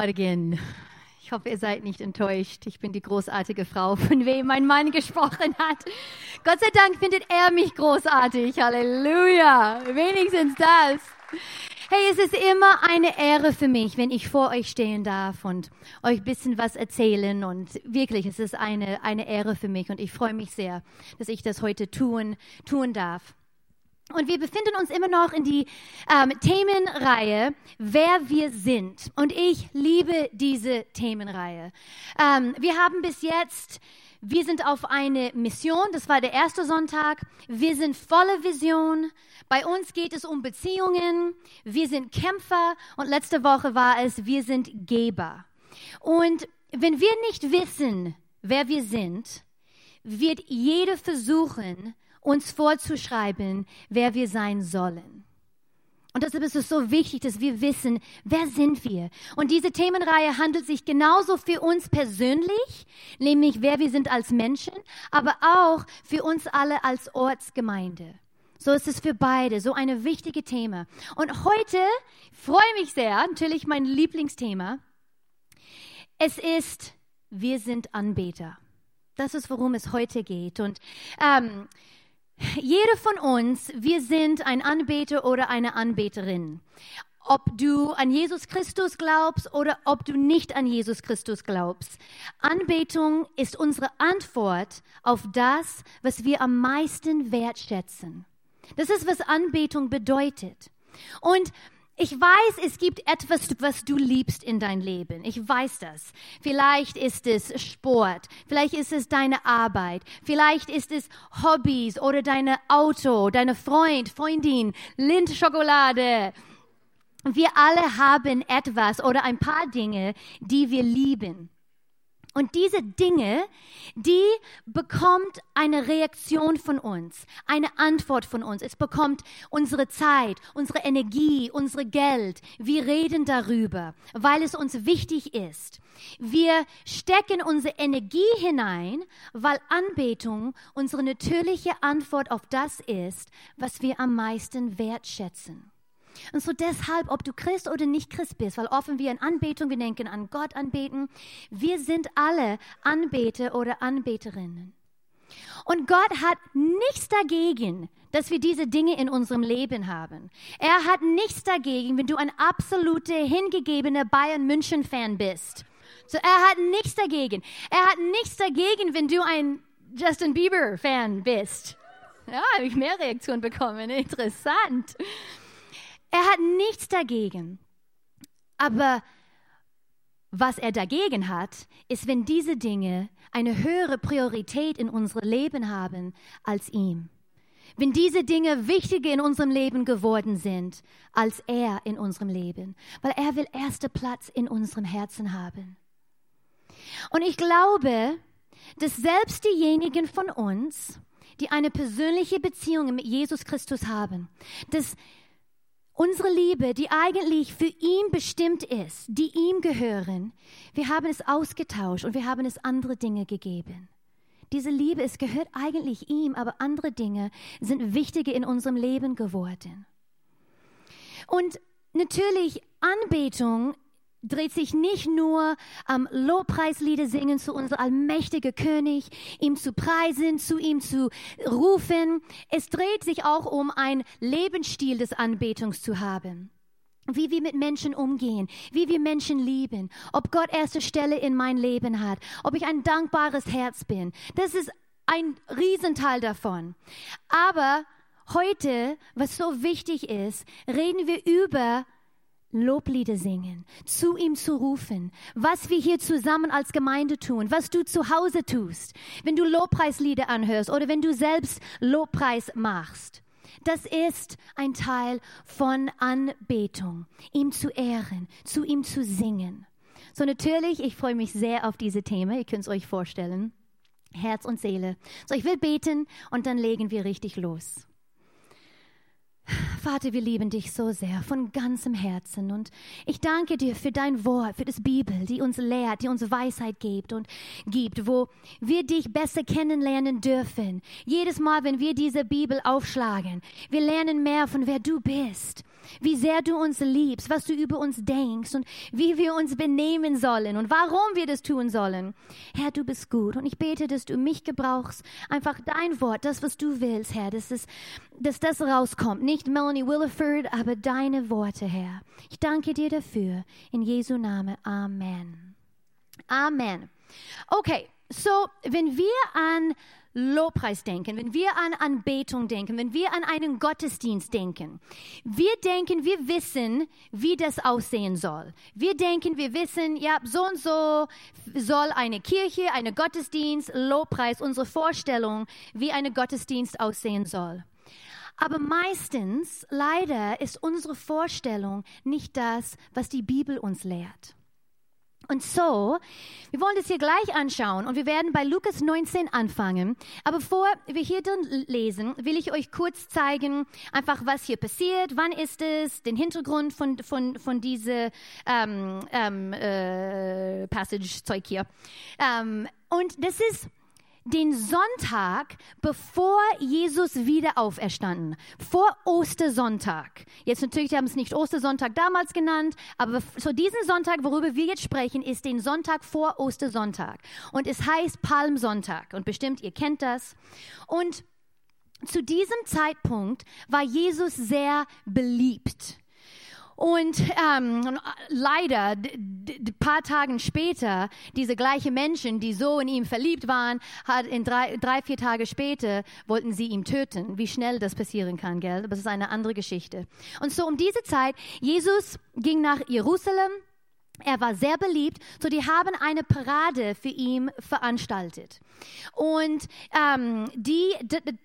Morgen. Ich hoffe, ihr seid nicht enttäuscht. Ich bin die großartige Frau, von wem mein Mann gesprochen hat. Gott sei Dank findet er mich großartig. Halleluja. Wenigstens das. Hey, es ist immer eine Ehre für mich, wenn ich vor euch stehen darf und euch ein bisschen was erzählen. Und wirklich, es ist eine, eine Ehre für mich und ich freue mich sehr, dass ich das heute tun, tun darf. Und wir befinden uns immer noch in die ähm, Themenreihe, wer wir sind. Und ich liebe diese Themenreihe. Ähm, wir haben bis jetzt, wir sind auf eine Mission, das war der erste Sonntag. Wir sind voller Vision. Bei uns geht es um Beziehungen. Wir sind Kämpfer. Und letzte Woche war es, wir sind Geber. Und wenn wir nicht wissen, wer wir sind, wird jeder versuchen, uns vorzuschreiben, wer wir sein sollen. Und deshalb ist es so wichtig, dass wir wissen, wer sind wir. Und diese Themenreihe handelt sich genauso für uns persönlich, nämlich wer wir sind als Menschen, aber auch für uns alle als Ortsgemeinde. So ist es für beide, so eine wichtige Thema. Und heute freue ich mich sehr, natürlich mein Lieblingsthema. Es ist, wir sind Anbeter. Das ist, worum es heute geht. Und ähm, jeder von uns, wir sind ein Anbeter oder eine Anbeterin. Ob du an Jesus Christus glaubst oder ob du nicht an Jesus Christus glaubst. Anbetung ist unsere Antwort auf das, was wir am meisten wertschätzen. Das ist, was Anbetung bedeutet. Und ich weiß, es gibt etwas, was du liebst in dein Leben. Ich weiß das. Vielleicht ist es Sport, vielleicht ist es deine Arbeit, vielleicht ist es Hobbys oder dein Auto, deine Freund, Freundin, Lindschokolade. Wir alle haben etwas oder ein paar Dinge, die wir lieben. Und diese Dinge, die bekommt eine Reaktion von uns, eine Antwort von uns. Es bekommt unsere Zeit, unsere Energie, unsere Geld. Wir reden darüber, weil es uns wichtig ist. Wir stecken unsere Energie hinein, weil Anbetung unsere natürliche Antwort auf das ist, was wir am meisten wertschätzen. Und so deshalb, ob du Christ oder nicht Christ bist, weil offen wir in Anbetung, wir denken an Gott anbeten, wir sind alle Anbeter oder Anbeterinnen. Und Gott hat nichts dagegen, dass wir diese Dinge in unserem Leben haben. Er hat nichts dagegen, wenn du ein absoluter hingegebener Bayern München Fan bist. So, er hat nichts dagegen. Er hat nichts dagegen, wenn du ein Justin Bieber Fan bist. Ja, habe ich mehr Reaktionen bekommen. Interessant. Er hat nichts dagegen. Aber was er dagegen hat, ist, wenn diese Dinge eine höhere Priorität in unserem Leben haben als ihm. Wenn diese Dinge wichtiger in unserem Leben geworden sind als er in unserem Leben, weil er will erster Platz in unserem Herzen haben. Und ich glaube, dass selbst diejenigen von uns, die eine persönliche Beziehung mit Jesus Christus haben, dass Unsere Liebe, die eigentlich für ihn bestimmt ist, die ihm gehören, wir haben es ausgetauscht und wir haben es andere Dinge gegeben. Diese Liebe, es gehört eigentlich ihm, aber andere Dinge sind wichtiger in unserem Leben geworden. Und natürlich, Anbetung dreht sich nicht nur am Lobpreislieder singen zu unserem allmächtigen König, ihm zu preisen, zu ihm zu rufen. Es dreht sich auch um ein Lebensstil des Anbetungs zu haben. Wie wir mit Menschen umgehen, wie wir Menschen lieben, ob Gott erste Stelle in mein Leben hat, ob ich ein dankbares Herz bin. Das ist ein Riesenteil davon. Aber heute, was so wichtig ist, reden wir über Loblieder singen, zu ihm zu rufen, was wir hier zusammen als Gemeinde tun, was du zu Hause tust, wenn du Lobpreislieder anhörst oder wenn du selbst Lobpreis machst. Das ist ein Teil von Anbetung, ihm zu ehren, zu ihm zu singen. So natürlich, ich freue mich sehr auf diese Themen, ihr könnt es euch vorstellen, Herz und Seele. So ich will beten und dann legen wir richtig los. Vater, wir lieben dich so sehr von ganzem Herzen und ich danke dir für dein Wort, für das Bibel, die uns lehrt, die uns Weisheit gibt und gibt, wo wir dich besser kennenlernen dürfen. Jedes Mal, wenn wir diese Bibel aufschlagen, wir lernen mehr von wer du bist. Wie sehr du uns liebst, was du über uns denkst und wie wir uns benehmen sollen und warum wir das tun sollen. Herr, du bist gut und ich bete, dass du mich gebrauchst, einfach dein Wort, das, was du willst, Herr, dass, es, dass das rauskommt. Nicht Melanie Williford, aber deine Worte, Herr. Ich danke dir dafür. In Jesu Name. Amen. Amen. Okay, so, wenn wir an Lobpreis denken, wenn wir an Anbetung denken, wenn wir an einen Gottesdienst denken, wir denken, wir wissen, wie das aussehen soll. Wir denken, wir wissen, ja, so und so soll eine Kirche, eine Gottesdienst, Lobpreis, unsere Vorstellung, wie eine Gottesdienst aussehen soll. Aber meistens, leider, ist unsere Vorstellung nicht das, was die Bibel uns lehrt. Und so, wir wollen das hier gleich anschauen und wir werden bei Lukas 19 anfangen. Aber bevor wir hier drin lesen, will ich euch kurz zeigen, einfach was hier passiert, wann ist es, den Hintergrund von, von, von diese ähm, ähm, äh, Passage-Zeug hier. Ähm, und das ist den Sonntag, bevor Jesus wieder auferstanden, vor Ostersonntag. Jetzt natürlich haben es nicht Ostersonntag damals genannt, aber so diesen Sonntag, worüber wir jetzt sprechen, ist den Sonntag vor Ostersonntag. Und es heißt Palmsonntag. Und bestimmt, ihr kennt das. Und zu diesem Zeitpunkt war Jesus sehr beliebt. Und ähm, leider, ein paar Tage später, diese gleichen Menschen, die so in ihm verliebt waren, hat in drei, drei, vier Tage später wollten sie ihn töten. Wie schnell das passieren kann, gell? Aber das ist eine andere Geschichte. Und so um diese Zeit, Jesus ging nach Jerusalem er war sehr beliebt, so die haben eine Parade für ihn veranstaltet. Und ähm, die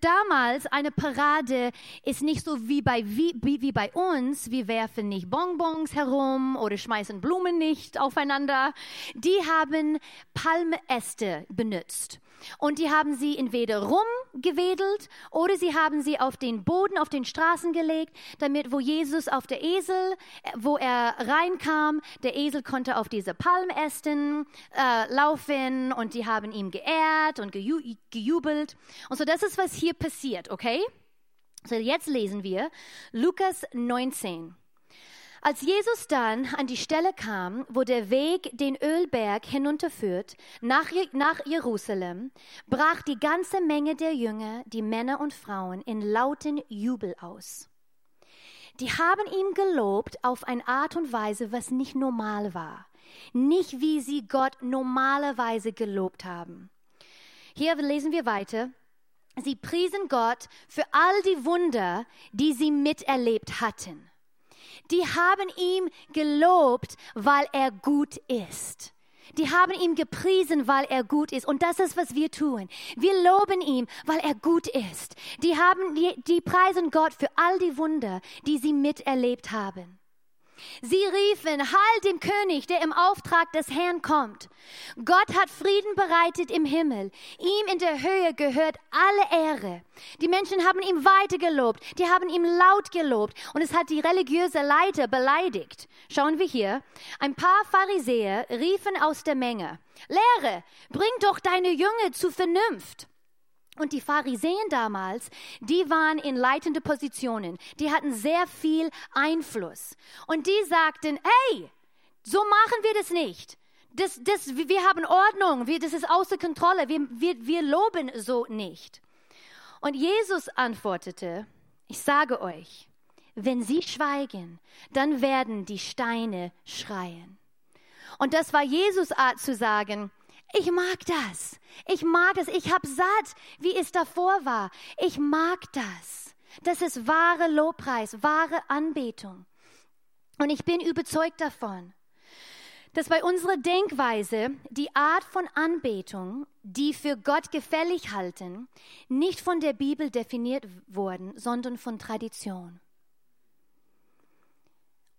damals eine Parade ist nicht so wie bei wie, wie bei uns. Wir werfen nicht Bonbons herum oder schmeißen Blumen nicht aufeinander. Die haben Palmäste benutzt. Und die haben sie entweder rumgewedelt oder sie haben sie auf den Boden, auf den Straßen gelegt, damit wo Jesus auf der Esel, wo er reinkam, der Esel konnte auf diese Palmästen äh, laufen und die haben ihm geehrt und geju gejubelt. Und so das ist, was hier passiert, okay? So jetzt lesen wir Lukas 19. Als Jesus dann an die Stelle kam, wo der Weg den Ölberg hinunterführt, nach, nach Jerusalem, brach die ganze Menge der Jünger, die Männer und Frauen, in lauten Jubel aus. Die haben ihm gelobt auf eine Art und Weise, was nicht normal war. Nicht wie sie Gott normalerweise gelobt haben. Hier lesen wir weiter. Sie priesen Gott für all die Wunder, die sie miterlebt hatten die haben ihm gelobt, weil er gut ist. Die haben ihn gepriesen, weil er gut ist. Und das ist, was wir tun. Wir loben ihn, weil er gut ist. Die haben, die, die preisen Gott für all die Wunder, die sie miterlebt haben. Sie riefen, Heil dem König, der im Auftrag des Herrn kommt. Gott hat Frieden bereitet im Himmel. Ihm in der Höhe gehört alle Ehre. Die Menschen haben ihm weiter gelobt. Die haben ihm laut gelobt. Und es hat die religiöse Leiter beleidigt. Schauen wir hier. Ein paar Pharisäer riefen aus der Menge, Lehre, bring doch deine Jünger zu Vernunft. Und die Pharisäer damals, die waren in leitende Positionen. Die hatten sehr viel Einfluss. Und die sagten, hey, so machen wir das nicht. Das, das, wir haben Ordnung, wir, das ist außer Kontrolle, wir, wir, wir loben so nicht. Und Jesus antwortete, ich sage euch, wenn sie schweigen, dann werden die Steine schreien. Und das war Jesus Art zu sagen, ich mag das. Ich mag es. Ich habe satt, wie es davor war. Ich mag das. Das ist wahre Lobpreis, wahre Anbetung. Und ich bin überzeugt davon, dass bei unserer Denkweise die Art von Anbetung, die für Gott gefällig halten, nicht von der Bibel definiert wurden, sondern von Tradition.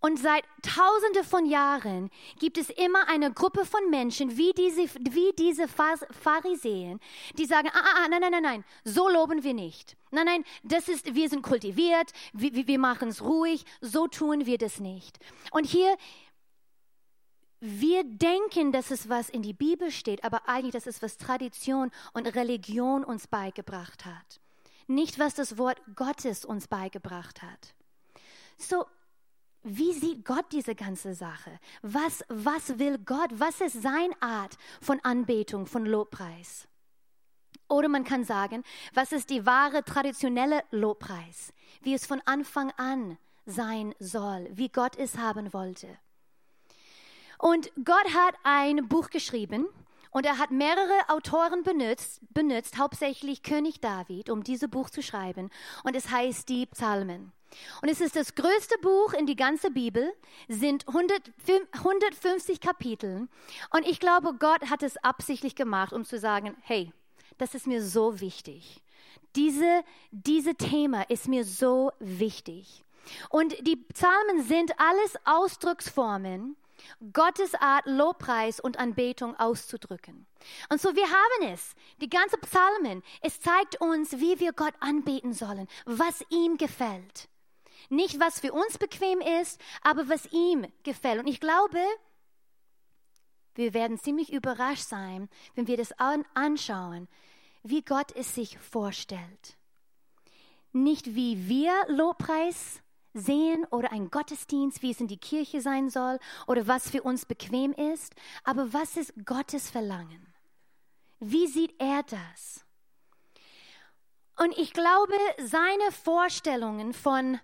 Und seit Tausende von Jahren gibt es immer eine Gruppe von Menschen, wie diese, wie diese Pharisäen, die sagen, ah, ah, ah, nein, nein, nein, nein, so loben wir nicht. Nein, nein, das ist, wir sind kultiviert, wir, wir machen es ruhig, so tun wir das nicht. Und hier, wir denken, dass es was in die Bibel steht, aber eigentlich, das ist was Tradition und Religion uns beigebracht hat. Nicht, was das Wort Gottes uns beigebracht hat. So, wie sieht Gott diese ganze Sache? Was, was will Gott? Was ist seine Art von Anbetung, von Lobpreis? Oder man kann sagen, was ist die wahre traditionelle Lobpreis? Wie es von Anfang an sein soll, wie Gott es haben wollte. Und Gott hat ein Buch geschrieben und er hat mehrere Autoren benutzt, benutzt, hauptsächlich König David, um dieses Buch zu schreiben. Und es heißt die Psalmen. Und es ist das größte Buch in die ganze Bibel, sind 100, 150 Kapitel. Und ich glaube, Gott hat es absichtlich gemacht, um zu sagen, hey, das ist mir so wichtig. Diese, diese Thema ist mir so wichtig. Und die Psalmen sind alles Ausdrucksformen, Gottes Art, Lobpreis und Anbetung auszudrücken. Und so wir haben es, die ganze Psalmen, es zeigt uns, wie wir Gott anbeten sollen, was ihm gefällt. Nicht, was für uns bequem ist, aber was ihm gefällt. Und ich glaube, wir werden ziemlich überrascht sein, wenn wir das anschauen, wie Gott es sich vorstellt. Nicht wie wir Lobpreis sehen oder ein Gottesdienst, wie es in die Kirche sein soll oder was für uns bequem ist, aber was ist Gottes Verlangen? Wie sieht er das? Und ich glaube, seine Vorstellungen von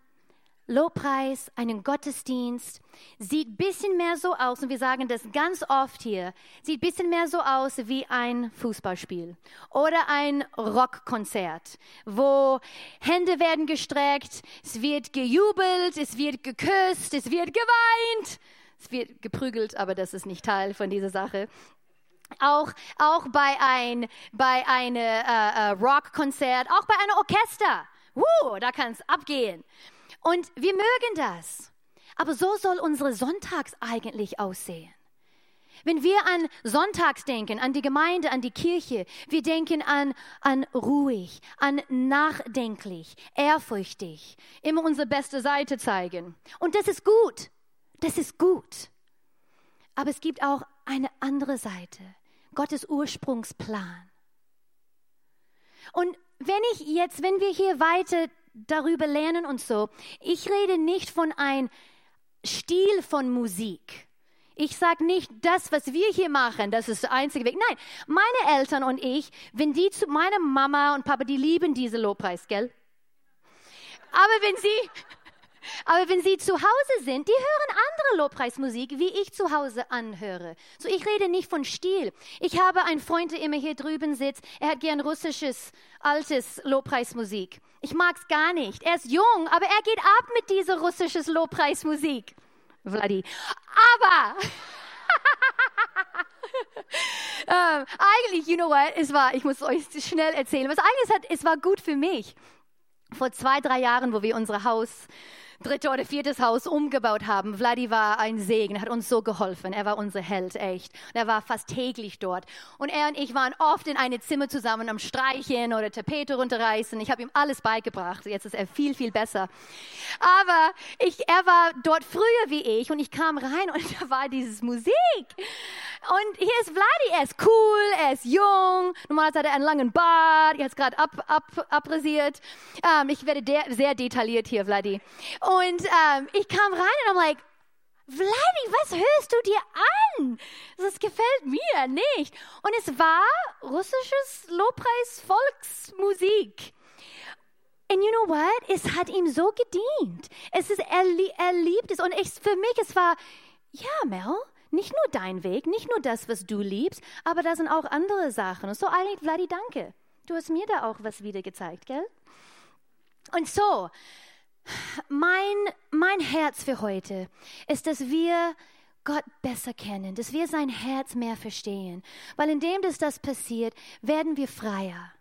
Lobpreis, einen Gottesdienst, sieht ein bisschen mehr so aus, und wir sagen das ganz oft hier, sieht ein bisschen mehr so aus wie ein Fußballspiel oder ein Rockkonzert, wo Hände werden gestreckt, es wird gejubelt, es wird geküsst, es wird geweint, es wird geprügelt, aber das ist nicht Teil von dieser Sache. Auch, auch bei ein bei eine äh, äh, Rockkonzert, auch bei einem Orchester. Uh, da kann es abgehen. Und wir mögen das. Aber so soll unsere Sonntags eigentlich aussehen. Wenn wir an Sonntags denken, an die Gemeinde, an die Kirche, wir denken an, an ruhig, an nachdenklich, ehrfürchtig, immer unsere beste Seite zeigen. Und das ist gut. Das ist gut. Aber es gibt auch eine andere Seite, Gottes Ursprungsplan. Und wenn ich jetzt, wenn wir hier weiter darüber lernen und so. Ich rede nicht von einem Stil von Musik. Ich sage nicht, das, was wir hier machen, das ist der einzige Weg. Nein, meine Eltern und ich, wenn die zu, meine Mama und Papa, die lieben diese Lobpreis, gell? Aber wenn sie, aber wenn Sie zu Hause sind, die hören andere Lobpreismusik, wie ich zu Hause anhöre. So, ich rede nicht von Stil. Ich habe einen Freund, der immer hier drüben sitzt. Er hat gern russisches, altes Lobpreismusik. Ich mag es gar nicht. Er ist jung, aber er geht ab mit dieser russisches Lobpreismusik. Vladi. Aber ähm, eigentlich, you know what, es war, ich muss euch schnell erzählen, was eigentlich hat, es war gut für mich. Vor zwei, drei Jahren, wo wir unser Haus dritte oder viertes Haus umgebaut haben. Vladi war ein Segen, hat uns so geholfen. Er war unser Held, echt. Und er war fast täglich dort. Und er und ich waren oft in einem Zimmer zusammen am Streichen oder Tapete runterreißen. Ich habe ihm alles beigebracht. Jetzt ist er viel, viel besser. Aber ich, er war dort früher wie ich und ich kam rein und da war dieses Musik. Und hier ist Vladi, er ist cool, er ist jung. Normalerweise hat er einen langen Bart, jetzt gerade ab, ab, abrasiert. Ähm, ich werde der, sehr detailliert hier, Vladi. Und ähm, ich kam rein und I'm like, Vladi, was hörst du dir an? Das gefällt mir nicht. Und es war russisches Lobpreis-Volksmusik. And you know what? Es hat ihm so gedient. Es ist, er, er liebt es. Und ich, für mich, es war, ja, Mel, nicht nur dein Weg, nicht nur das, was du liebst, aber da sind auch andere Sachen. Und so eigentlich, Vladi, danke. Du hast mir da auch was wieder gezeigt, gell? Und so, mein, mein Herz für heute ist, dass wir Gott besser kennen, dass wir sein Herz mehr verstehen. Weil indem das, das passiert, werden wir freier.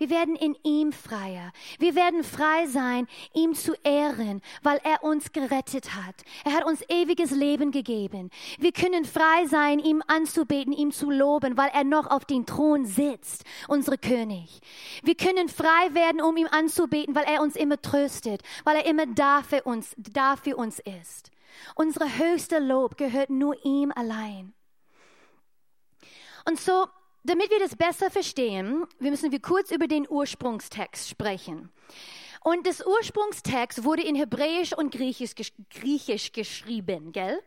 Wir werden in ihm freier. Wir werden frei sein, ihm zu ehren, weil er uns gerettet hat. Er hat uns ewiges Leben gegeben. Wir können frei sein, ihm anzubeten, ihm zu loben, weil er noch auf dem Thron sitzt, unser König. Wir können frei werden, um ihm anzubeten, weil er uns immer tröstet, weil er immer da für uns, da für uns ist. Unsere höchste Lob gehört nur ihm allein. Und so damit wir das besser verstehen, wir müssen wir kurz über den Ursprungstext sprechen. Und das Ursprungstext wurde in Hebräisch und Griechisch, Griechisch geschrieben, gell?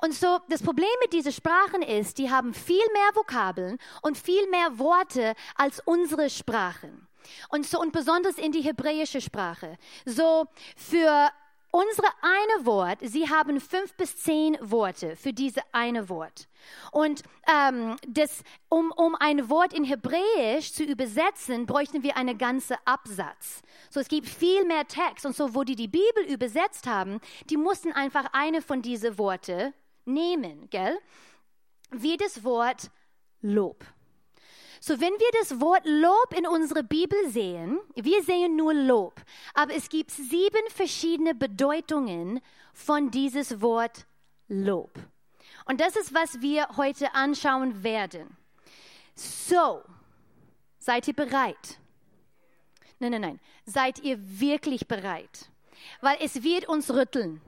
Und so, das Problem mit diesen Sprachen ist, die haben viel mehr Vokabeln und viel mehr Worte als unsere Sprachen. Und so, und besonders in die hebräische Sprache. So, für unsere eine Wort, sie haben fünf bis zehn Worte für diese eine Wort. Und ähm, das, um, um ein Wort in Hebräisch zu übersetzen, bräuchten wir einen ganzen Absatz. So, es gibt viel mehr Text. Und so, wo die die Bibel übersetzt haben, die mussten einfach eine von diesen Worte nehmen, gell? Wie das Wort Lob. So, wenn wir das Wort Lob in unserer Bibel sehen, wir sehen nur Lob, aber es gibt sieben verschiedene Bedeutungen von dieses Wort Lob. Und das ist, was wir heute anschauen werden. So, seid ihr bereit? Nein, nein, nein. Seid ihr wirklich bereit? Weil es wird uns rütteln.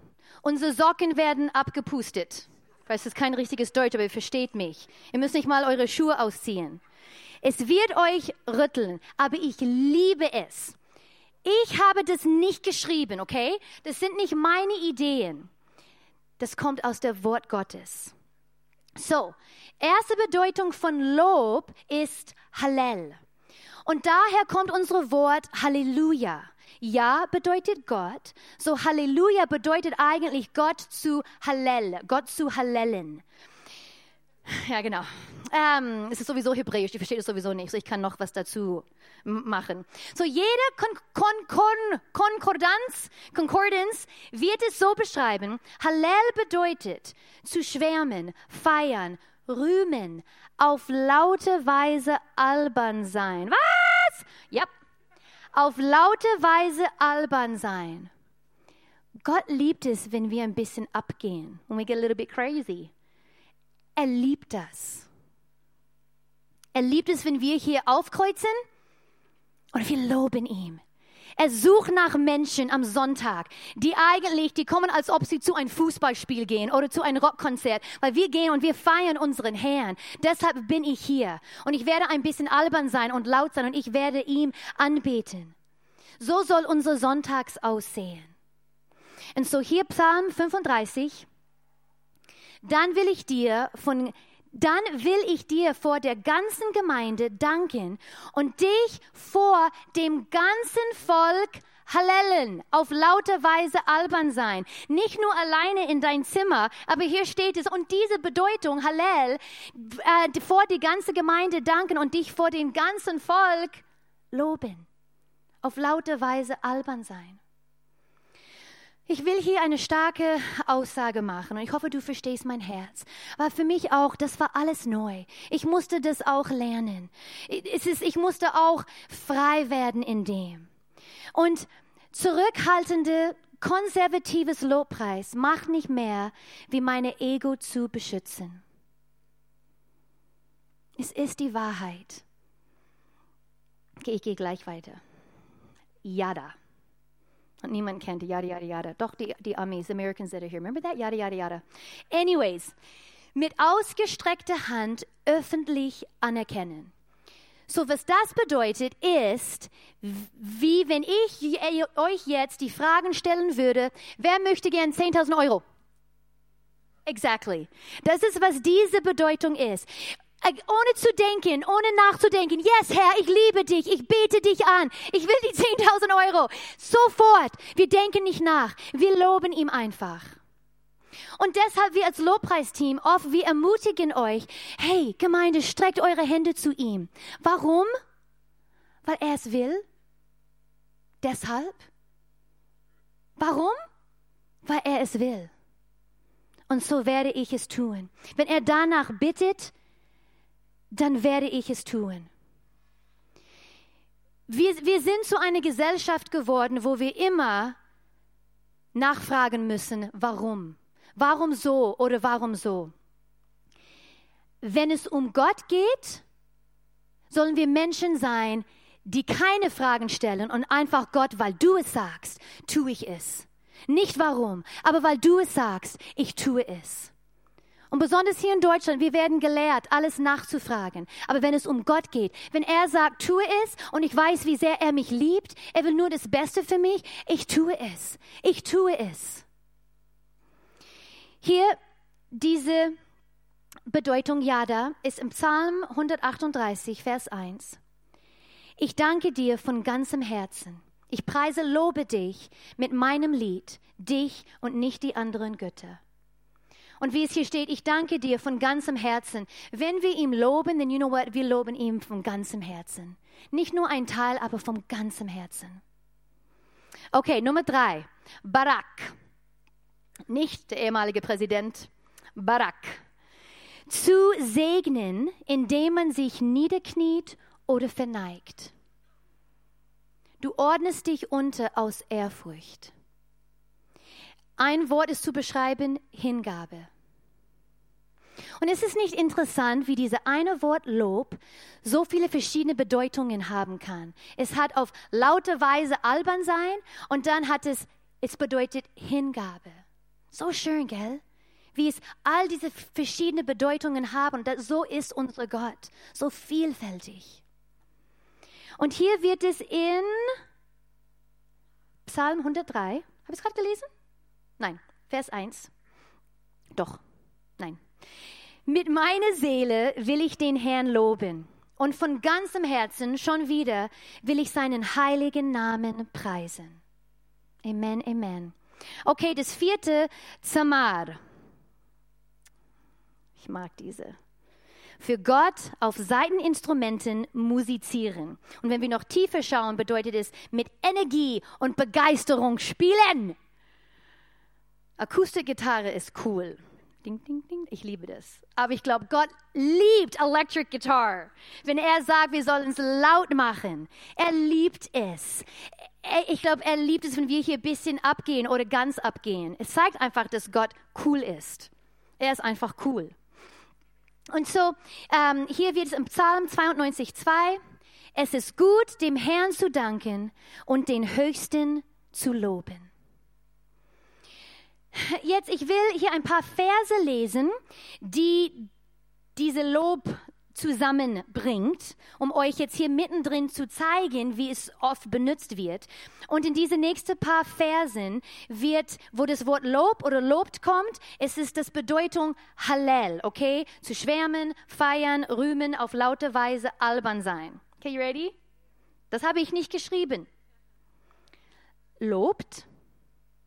Unsere Socken werden abgepustet. Weil es ist kein richtiges Deutsch, aber ihr versteht mich. Ihr müsst nicht mal eure Schuhe ausziehen. Es wird euch rütteln, aber ich liebe es. Ich habe das nicht geschrieben, okay? Das sind nicht meine Ideen. Das kommt aus der Wort Gottes. So, erste Bedeutung von Lob ist Hallel. Und daher kommt unser Wort Halleluja. Ja bedeutet Gott. So Halleluja bedeutet eigentlich Gott zu Hallel, Gott zu Hallellen. Ja, genau. Ähm, es ist sowieso hebräisch, ich verstehe es sowieso nicht, so ich kann noch was dazu machen. So jede Kon Kon Kon Konkordanz, Concordance wird es so beschreiben, Hallel bedeutet zu schwärmen, feiern, rühmen, auf laute Weise albern sein. Was? Ja. Auf laute Weise albern sein. Gott liebt es, wenn wir ein bisschen abgehen, when we get a little bit crazy. Er liebt das. Er liebt es, wenn wir hier aufkreuzen und wir loben ihm. Er sucht nach Menschen am Sonntag, die eigentlich, die kommen, als ob sie zu einem Fußballspiel gehen oder zu einem Rockkonzert, weil wir gehen und wir feiern unseren Herrn. Deshalb bin ich hier und ich werde ein bisschen albern sein und laut sein und ich werde ihm anbeten. So soll unser Sonntags aussehen. Und so hier Psalm 35, dann will ich dir von dann will ich dir vor der ganzen Gemeinde danken und dich vor dem ganzen Volk Hallellen, auf lauter Weise albern sein. Nicht nur alleine in dein Zimmer, aber hier steht es, und diese Bedeutung, Hallel, äh, vor die ganze Gemeinde danken und dich vor dem ganzen Volk loben. Auf lauter Weise albern sein. Ich will hier eine starke Aussage machen und ich hoffe, du verstehst mein Herz. Aber für mich auch, das war alles neu. Ich musste das auch lernen. Es ist, ich musste auch frei werden in dem. Und zurückhaltende, konservatives Lobpreis macht nicht mehr, wie meine Ego zu beschützen. Es ist die Wahrheit. Okay, ich gehe gleich weiter. Yada. Und niemand kennt die, yada, yada, yada. Doch die, die Amis, Americans that are here. Remember that? Yada, yada, yada. Anyways, mit ausgestreckter Hand öffentlich anerkennen. So, was das bedeutet, ist, wie wenn ich euch jetzt die Fragen stellen würde, wer möchte gern 10.000 Euro? Exactly. Das ist, was diese Bedeutung ist. Ohne zu denken, ohne nachzudenken. Yes, Herr, ich liebe dich, ich bete dich an, ich will die 10.000 Euro. Sofort. Wir denken nicht nach, wir loben ihm einfach. Und deshalb wir als Lobpreisteam oft, wir ermutigen euch, hey Gemeinde, streckt eure Hände zu ihm. Warum? Weil er es will? Deshalb? Warum? Weil er es will. Und so werde ich es tun. Wenn er danach bittet, dann werde ich es tun. Wir, wir sind zu einer Gesellschaft geworden, wo wir immer nachfragen müssen, warum. Warum so oder warum so? Wenn es um Gott geht, sollen wir Menschen sein, die keine Fragen stellen und einfach Gott, weil du es sagst, tue ich es. Nicht warum, aber weil du es sagst, ich tue es. Und besonders hier in Deutschland, wir werden gelehrt, alles nachzufragen. Aber wenn es um Gott geht, wenn er sagt, tue es und ich weiß, wie sehr er mich liebt, er will nur das Beste für mich, ich tue es. Ich tue es. Hier diese Bedeutung Yada ist im Psalm 138, Vers 1. Ich danke dir von ganzem Herzen. Ich preise, lobe dich mit meinem Lied, dich und nicht die anderen Götter. Und wie es hier steht, ich danke dir von ganzem Herzen. Wenn wir ihm loben, then you know what, wir loben ihm von ganzem Herzen. Nicht nur ein Teil, aber von ganzem Herzen. Okay, Nummer drei. Barak. Nicht der ehemalige Präsident. Barak. Zu segnen, indem man sich niederkniet oder verneigt. Du ordnest dich unter aus Ehrfurcht. Ein Wort ist zu beschreiben, Hingabe. Und es ist nicht interessant, wie diese eine Wort Lob so viele verschiedene Bedeutungen haben kann. Es hat auf laute Weise albern sein und dann hat es, es bedeutet Hingabe. So schön, gell? Wie es all diese verschiedenen Bedeutungen haben und das, so ist unser Gott, so vielfältig. Und hier wird es in Psalm 103, habe ich es gerade gelesen? Nein, Vers 1. Doch, nein. Mit meiner Seele will ich den Herrn loben und von ganzem Herzen schon wieder will ich seinen heiligen Namen preisen. Amen, amen. Okay, das vierte, Zamar. Ich mag diese. Für Gott auf Seiteninstrumenten musizieren. Und wenn wir noch tiefer schauen, bedeutet es mit Energie und Begeisterung spielen. Akustikgitarre ist cool. Ding, ding, ding. Ich liebe das. Aber ich glaube, Gott liebt Electric Guitar. Wenn er sagt, wir sollen es laut machen. Er liebt es. Ich glaube, er liebt es, wenn wir hier ein bisschen abgehen oder ganz abgehen. Es zeigt einfach, dass Gott cool ist. Er ist einfach cool. Und so, ähm, hier wird es im Psalm 92, 2. Es ist gut, dem Herrn zu danken und den Höchsten zu loben. Jetzt, ich will hier ein paar Verse lesen, die diese Lob zusammenbringt, um euch jetzt hier mittendrin zu zeigen, wie es oft benutzt wird. Und in diese nächsten paar Versen wird, wo das Wort Lob oder lobt kommt, es ist das Bedeutung Hallel, okay? Zu schwärmen, feiern, rühmen, auf laute Weise albern sein. Okay, you ready? Das habe ich nicht geschrieben. Lobt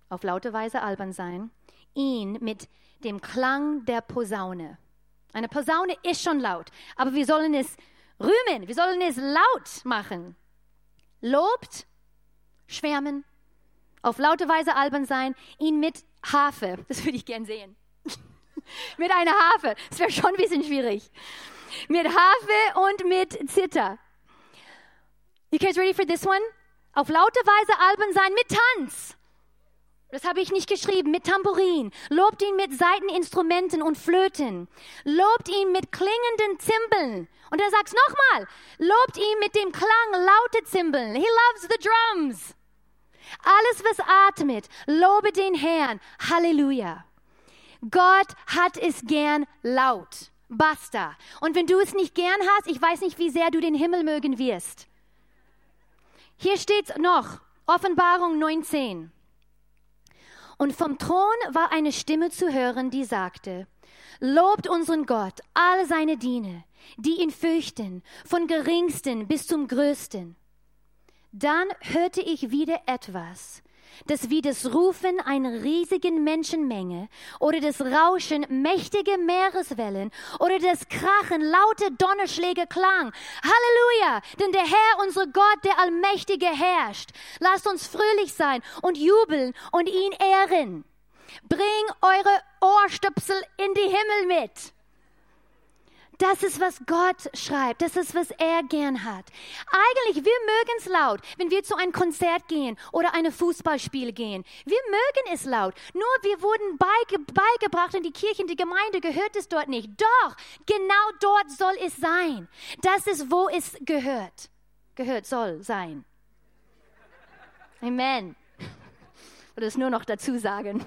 auf laute Weise albern sein, ihn mit dem Klang der Posaune. Eine Posaune ist schon laut, aber wir sollen es rühmen, wir sollen es laut machen. Lobt, schwärmen, auf laute Weise albern sein, ihn mit Harfe, das würde ich gern sehen. mit einer Harfe, das wäre schon ein bisschen schwierig. Mit Harfe und mit Zither. You guys ready for this one? Auf laute Weise albern sein mit Tanz. Das habe ich nicht geschrieben. Mit Tambourin. Lobt ihn mit Saiteninstrumenten und Flöten. Lobt ihn mit klingenden Zimbeln. Und er sagt es nochmal. Lobt ihn mit dem Klang laute Zimbeln. He loves the drums. Alles, was atmet, lobe den Herrn. Halleluja. Gott hat es gern laut. Basta. Und wenn du es nicht gern hast, ich weiß nicht, wie sehr du den Himmel mögen wirst. Hier steht noch, Offenbarung 19. Und vom Thron war eine Stimme zu hören, die sagte, Lobt unseren Gott, all seine Diener, die ihn fürchten, von geringsten bis zum größten. Dann hörte ich wieder etwas, das wie das Rufen einer riesigen Menschenmenge oder das Rauschen mächtiger Meereswellen oder das Krachen lauter Donnerschläge klang. Halleluja! Denn der Herr, unser Gott, der Allmächtige herrscht. Lasst uns fröhlich sein und jubeln und ihn ehren. Bring eure Ohrstöpsel in die Himmel mit. Das ist, was Gott schreibt. Das ist, was er gern hat. Eigentlich, wir mögen es laut, wenn wir zu einem Konzert gehen oder einem Fußballspiel gehen. Wir mögen es laut. Nur wir wurden beige, beigebracht in die Kirche, in die Gemeinde gehört es dort nicht. Doch, genau dort soll es sein. Das ist, wo es gehört. Gehört soll sein. Amen. Oder es nur noch dazu sagen.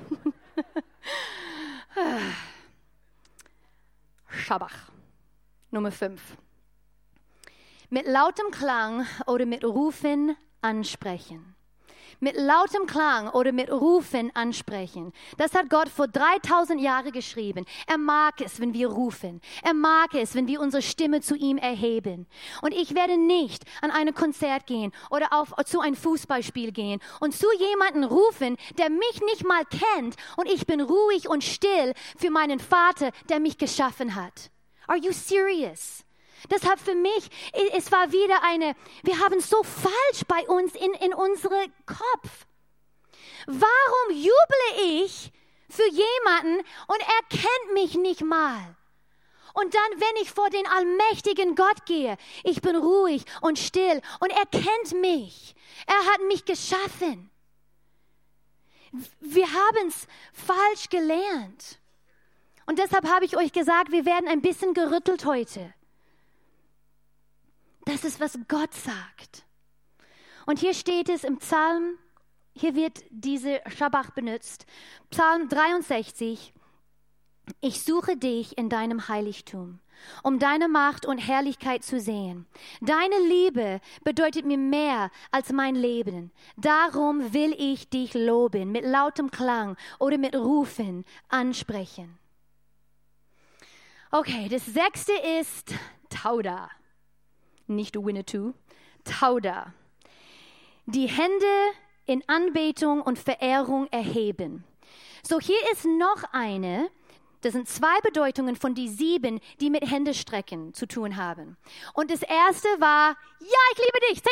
Schabach. Nummer 5. Mit lautem Klang oder mit Rufen ansprechen mit lautem Klang oder mit Rufen ansprechen. Das hat Gott vor 3000 Jahren geschrieben. Er mag es, wenn wir rufen. Er mag es, wenn wir unsere Stimme zu ihm erheben. Und ich werde nicht an ein Konzert gehen oder auf, zu ein Fußballspiel gehen und zu jemanden rufen, der mich nicht mal kennt und ich bin ruhig und still für meinen Vater, der mich geschaffen hat. Are you serious? Deshalb für mich, es war wieder eine, wir haben so falsch bei uns in, in unserem Kopf. Warum juble ich für jemanden und er kennt mich nicht mal? Und dann, wenn ich vor den allmächtigen Gott gehe, ich bin ruhig und still und er kennt mich. Er hat mich geschaffen. Wir haben es falsch gelernt. Und deshalb habe ich euch gesagt, wir werden ein bisschen gerüttelt heute. Das ist, was Gott sagt. Und hier steht es im Psalm, hier wird diese Schabach benutzt. Psalm 63. Ich suche dich in deinem Heiligtum, um deine Macht und Herrlichkeit zu sehen. Deine Liebe bedeutet mir mehr als mein Leben. Darum will ich dich loben, mit lautem Klang oder mit Rufen ansprechen. Okay, das sechste ist Tauda nicht Winnetou, Tauda. Die Hände in Anbetung und Verehrung erheben. So, hier ist noch eine, das sind zwei Bedeutungen von die sieben, die mit Händestrecken zu tun haben. Und das erste war, ja, ich liebe dich, 10.000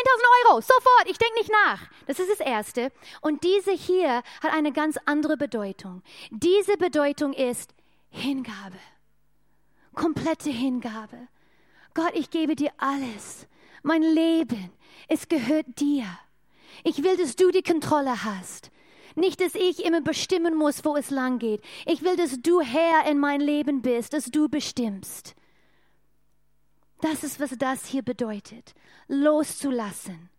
Euro, sofort, ich denke nicht nach. Das ist das erste. Und diese hier hat eine ganz andere Bedeutung. Diese Bedeutung ist Hingabe, komplette Hingabe. Gott, ich gebe dir alles. Mein Leben, es gehört dir. Ich will, dass du die Kontrolle hast. Nicht, dass ich immer bestimmen muss, wo es lang geht. Ich will, dass du Herr in mein Leben bist, dass du bestimmst. Das ist, was das hier bedeutet. Loszulassen.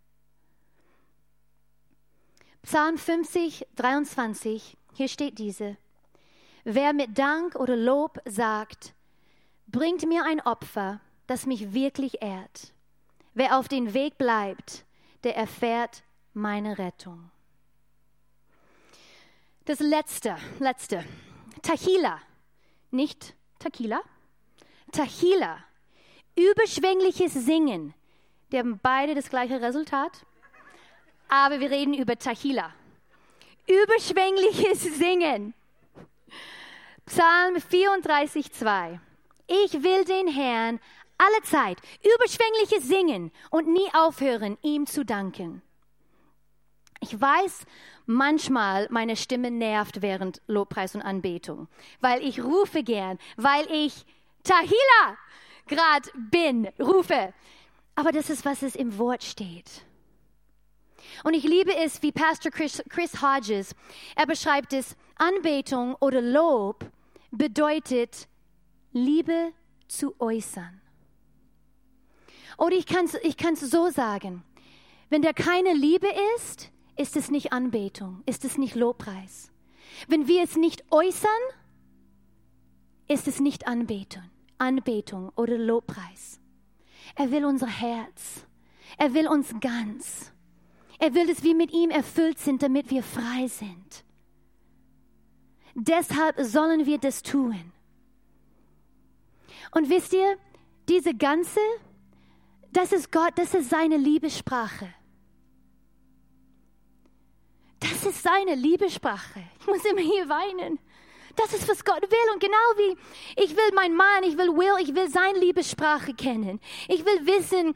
Psalm 50, 23, hier steht diese. Wer mit Dank oder Lob sagt, bringt mir ein Opfer, das mich wirklich ehrt. Wer auf den Weg bleibt, der erfährt meine Rettung. Das letzte, letzte. Tahila, nicht Tequila. Tahila, überschwängliches Singen. Die haben beide das gleiche Resultat. Aber wir reden über Tahila. Überschwängliches Singen. Psalm 34, 2. Ich will den Herrn alle Zeit überschwängliches Singen und nie aufhören, ihm zu danken. Ich weiß, manchmal meine Stimme nervt während Lobpreis und Anbetung, weil ich rufe gern, weil ich Tahila gerade bin, rufe. Aber das ist, was es im Wort steht. Und ich liebe es, wie Pastor Chris, Chris Hodges, er beschreibt es, Anbetung oder Lob bedeutet Liebe zu äußern. Oder ich kann es ich kann's so sagen. Wenn da keine Liebe ist, ist es nicht Anbetung, ist es nicht Lobpreis. Wenn wir es nicht äußern, ist es nicht Anbetung, Anbetung oder Lobpreis. Er will unser Herz. Er will uns ganz. Er will, dass wir mit ihm erfüllt sind, damit wir frei sind. Deshalb sollen wir das tun. Und wisst ihr, diese ganze das ist Gott, das ist seine Liebessprache. Das ist seine Liebessprache. Ich muss immer hier weinen. Das ist, was Gott will. Und genau wie ich will mein Mann, ich will Will, ich will seine Liebessprache kennen. Ich will wissen,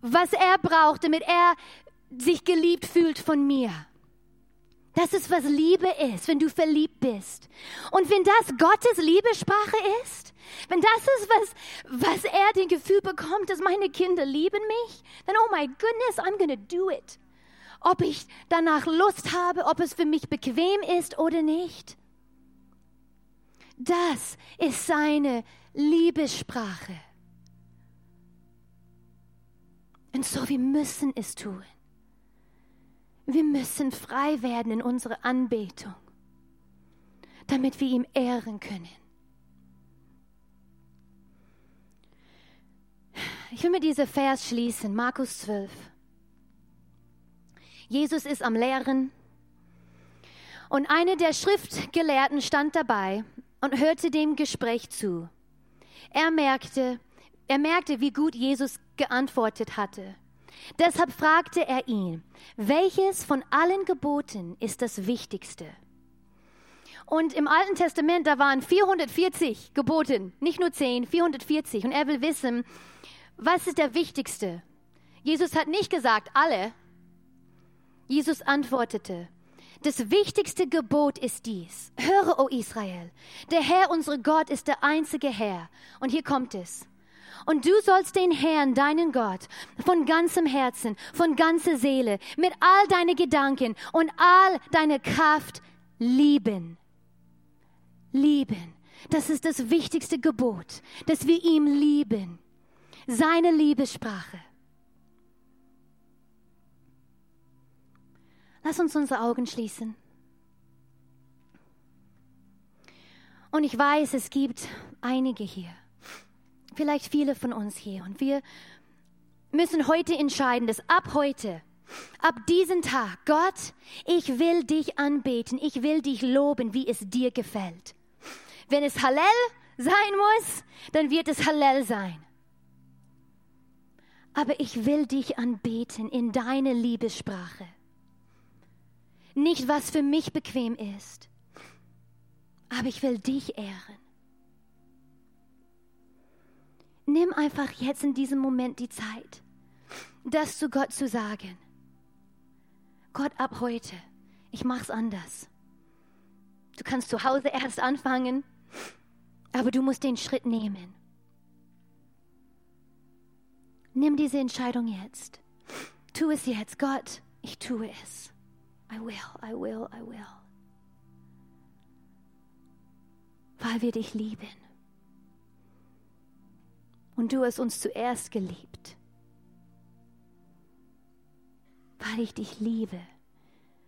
was er braucht, damit er sich geliebt fühlt von mir. Das ist, was Liebe ist, wenn du verliebt bist. Und wenn das Gottes Liebessprache ist, wenn das ist, was, was er den Gefühl bekommt, dass meine Kinder lieben mich, dann, oh my goodness, I'm gonna do it. Ob ich danach Lust habe, ob es für mich bequem ist oder nicht. Das ist seine Liebessprache. Und so, wir müssen es tun. Wir müssen frei werden in unserer Anbetung, damit wir ihm ehren können. Ich will mit diesem Vers schließen, Markus 12. Jesus ist am Lehren und einer der Schriftgelehrten stand dabei und hörte dem Gespräch zu. Er merkte, er merkte, wie gut Jesus geantwortet hatte. Deshalb fragte er ihn, welches von allen Geboten ist das Wichtigste? Und im Alten Testament, da waren 440 Gebote, nicht nur 10, 440. Und er will wissen, was ist der Wichtigste? Jesus hat nicht gesagt, alle. Jesus antwortete, das wichtigste Gebot ist dies. Höre, o Israel, der Herr, unser Gott, ist der einzige Herr. Und hier kommt es. Und du sollst den Herrn, deinen Gott, von ganzem Herzen, von ganzer Seele, mit all deinen Gedanken und all deiner Kraft lieben. Lieben. Das ist das wichtigste Gebot, dass wir ihm lieben. Seine Liebessprache. Lass uns unsere Augen schließen. Und ich weiß, es gibt einige hier, vielleicht viele von uns hier. Und wir müssen heute entscheiden, dass ab heute, ab diesem Tag, Gott, ich will dich anbeten, ich will dich loben, wie es dir gefällt. Wenn es Hallel sein muss, dann wird es Hallel sein. Aber ich will dich anbeten in deine Liebessprache nicht was für mich bequem ist, aber ich will dich ehren. Nimm einfach jetzt in diesem Moment die Zeit, das zu Gott zu sagen. Gott, ab heute, ich mach's anders. Du kannst zu Hause erst anfangen, aber du musst den Schritt nehmen. Nimm diese Entscheidung jetzt. Tu es jetzt, Gott, ich tue es. I will, I will, I will. Weil wir dich lieben. Und du hast uns zuerst geliebt. Weil ich dich liebe,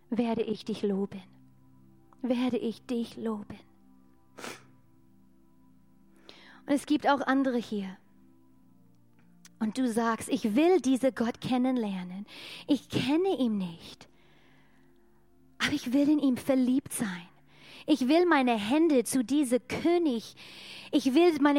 werde ich dich loben. Werde ich dich loben. Und es gibt auch andere hier. Und du sagst, ich will diese Gott kennenlernen. Ich kenne ihn nicht. Aber ich will in ihm verliebt sein. Ich will meine Hände zu diesem König, ich will meine